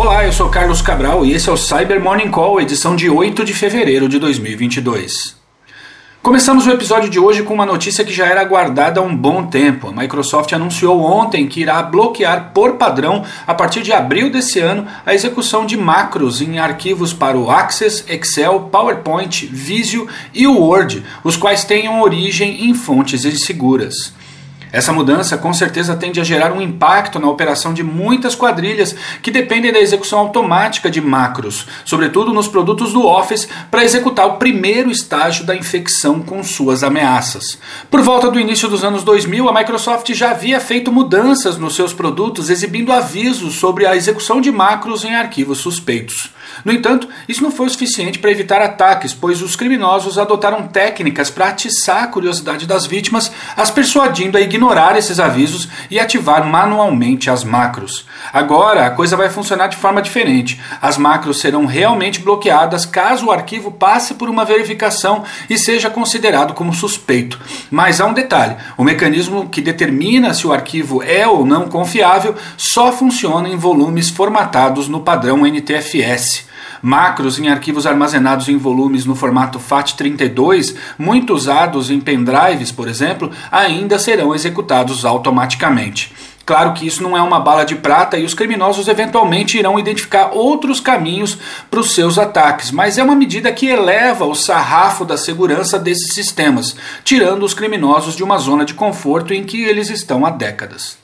Olá, eu sou Carlos Cabral e esse é o Cyber Morning Call, edição de 8 de fevereiro de 2022. Começamos o episódio de hoje com uma notícia que já era aguardada há um bom tempo. A Microsoft anunciou ontem que irá bloquear por padrão, a partir de abril desse ano, a execução de macros em arquivos para o Access, Excel, PowerPoint, Visio e o Word, os quais tenham origem em fontes inseguras. Essa mudança com certeza tende a gerar um impacto na operação de muitas quadrilhas que dependem da execução automática de macros, sobretudo nos produtos do Office, para executar o primeiro estágio da infecção com suas ameaças. Por volta do início dos anos 2000, a Microsoft já havia feito mudanças nos seus produtos, exibindo avisos sobre a execução de macros em arquivos suspeitos. No entanto, isso não foi o suficiente para evitar ataques, pois os criminosos adotaram técnicas para atiçar a curiosidade das vítimas, as persuadindo a ignorar esses avisos e ativar manualmente as macros. Agora, a coisa vai funcionar de forma diferente. As macros serão realmente bloqueadas caso o arquivo passe por uma verificação e seja considerado como suspeito. Mas há um detalhe: o mecanismo que determina se o arquivo é ou não confiável só funciona em volumes formatados no padrão NTFS. Macros em arquivos armazenados em volumes no formato FAT32, muito usados em pendrives, por exemplo, ainda serão executados automaticamente. Claro que isso não é uma bala de prata e os criminosos eventualmente irão identificar outros caminhos para os seus ataques, mas é uma medida que eleva o sarrafo da segurança desses sistemas, tirando os criminosos de uma zona de conforto em que eles estão há décadas.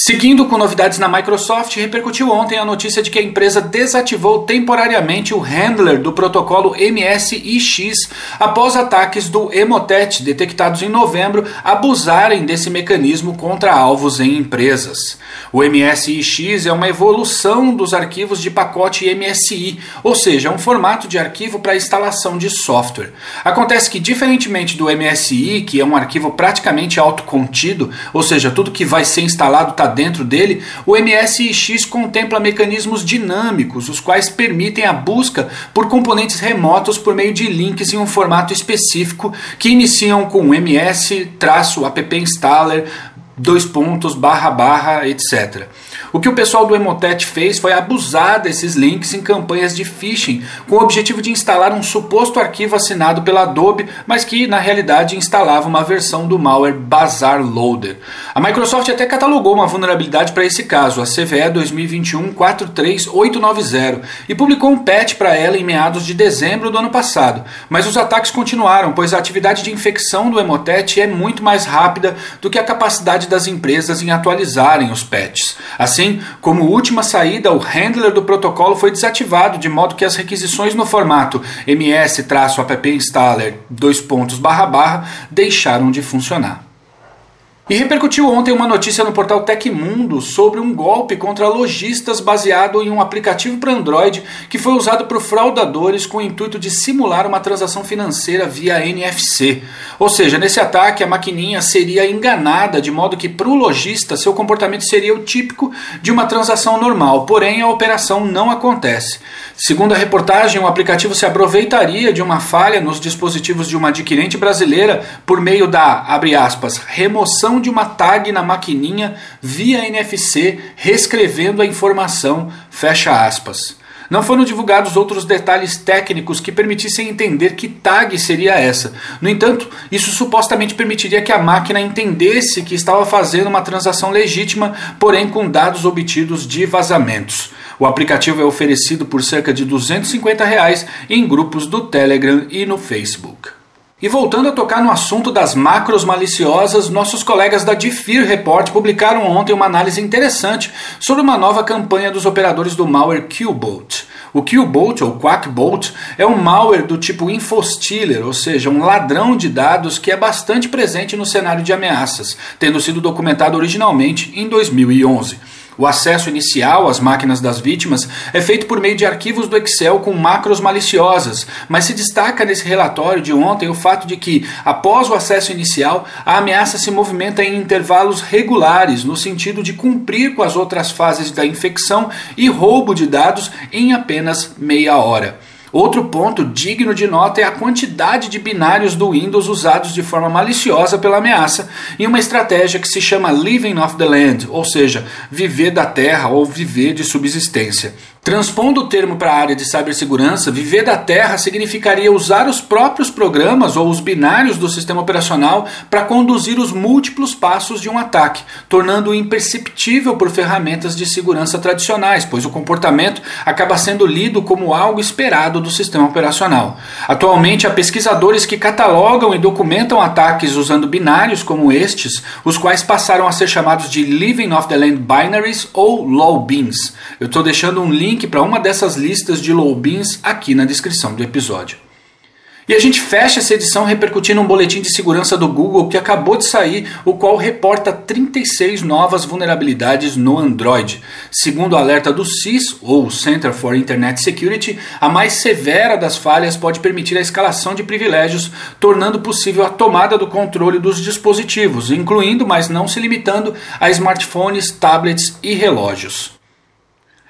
Seguindo com novidades na Microsoft, repercutiu ontem a notícia de que a empresa desativou temporariamente o handler do protocolo MSIX após ataques do Emotet detectados em novembro abusarem desse mecanismo contra alvos em empresas. O MSIX é uma evolução dos arquivos de pacote MSI, ou seja, um formato de arquivo para instalação de software. Acontece que, diferentemente do MSI, que é um arquivo praticamente autocontido, ou seja, tudo que vai ser instalado está dentro dele, o MSX contempla mecanismos dinâmicos, os quais permitem a busca por componentes remotos por meio de links em um formato específico que iniciam com ms-app installer dois pontos, barra, barra, etc. O que o pessoal do Emotet fez foi abusar desses links em campanhas de phishing, com o objetivo de instalar um suposto arquivo assinado pela Adobe, mas que na realidade instalava uma versão do malware Bazaar Loader. A Microsoft até catalogou uma vulnerabilidade para esse caso, a CVE 2021-43890, e publicou um patch para ela em meados de dezembro do ano passado. Mas os ataques continuaram, pois a atividade de infecção do Emotet é muito mais rápida do que a capacidade das empresas em atualizarem os patches. Assim, como última saída, o handler do protocolo foi desativado, de modo que as requisições no formato ms-app installer deixaram de funcionar. E repercutiu ontem uma notícia no portal Tecmundo sobre um golpe contra lojistas baseado em um aplicativo para Android que foi usado por fraudadores com o intuito de simular uma transação financeira via NFC. Ou seja, nesse ataque a maquininha seria enganada de modo que para o lojista seu comportamento seria o típico de uma transação normal, porém a operação não acontece. Segundo a reportagem, o aplicativo se aproveitaria de uma falha nos dispositivos de uma adquirente brasileira por meio da, aspas, remoção de uma tag na maquininha via NFC, reescrevendo a informação, fecha aspas. Não foram divulgados outros detalhes técnicos que permitissem entender que tag seria essa. No entanto, isso supostamente permitiria que a máquina entendesse que estava fazendo uma transação legítima, porém com dados obtidos de vazamentos. O aplicativo é oferecido por cerca de 250 reais em grupos do Telegram e no Facebook. E voltando a tocar no assunto das macros maliciosas, nossos colegas da Diffear Report publicaram ontem uma análise interessante sobre uma nova campanha dos operadores do malware Qbolt. O Qbolt ou Quackbolt é um malware do tipo infostealer, ou seja, um ladrão de dados que é bastante presente no cenário de ameaças, tendo sido documentado originalmente em 2011. O acesso inicial às máquinas das vítimas é feito por meio de arquivos do Excel com macros maliciosas, mas se destaca nesse relatório de ontem o fato de que, após o acesso inicial, a ameaça se movimenta em intervalos regulares, no sentido de cumprir com as outras fases da infecção e roubo de dados em apenas meia hora. Outro ponto digno de nota é a quantidade de binários do Windows usados de forma maliciosa pela ameaça em uma estratégia que se chama Living off the Land, ou seja, viver da terra ou viver de subsistência. Transpondo o termo para a área de cibersegurança, viver da terra significaria usar os próprios programas ou os binários do sistema operacional para conduzir os múltiplos passos de um ataque, tornando-o imperceptível por ferramentas de segurança tradicionais, pois o comportamento acaba sendo lido como algo esperado do sistema operacional. Atualmente, há pesquisadores que catalogam e documentam ataques usando binários como estes, os quais passaram a ser chamados de Living off the Land Binaries ou LOL Beans. Eu estou deixando um link link para uma dessas listas de logins aqui na descrição do episódio. E a gente fecha essa edição repercutindo um boletim de segurança do Google que acabou de sair, o qual reporta 36 novas vulnerabilidades no Android. Segundo o alerta do CIS, ou Center for Internet Security, a mais severa das falhas pode permitir a escalação de privilégios, tornando possível a tomada do controle dos dispositivos, incluindo, mas não se limitando, a smartphones, tablets e relógios.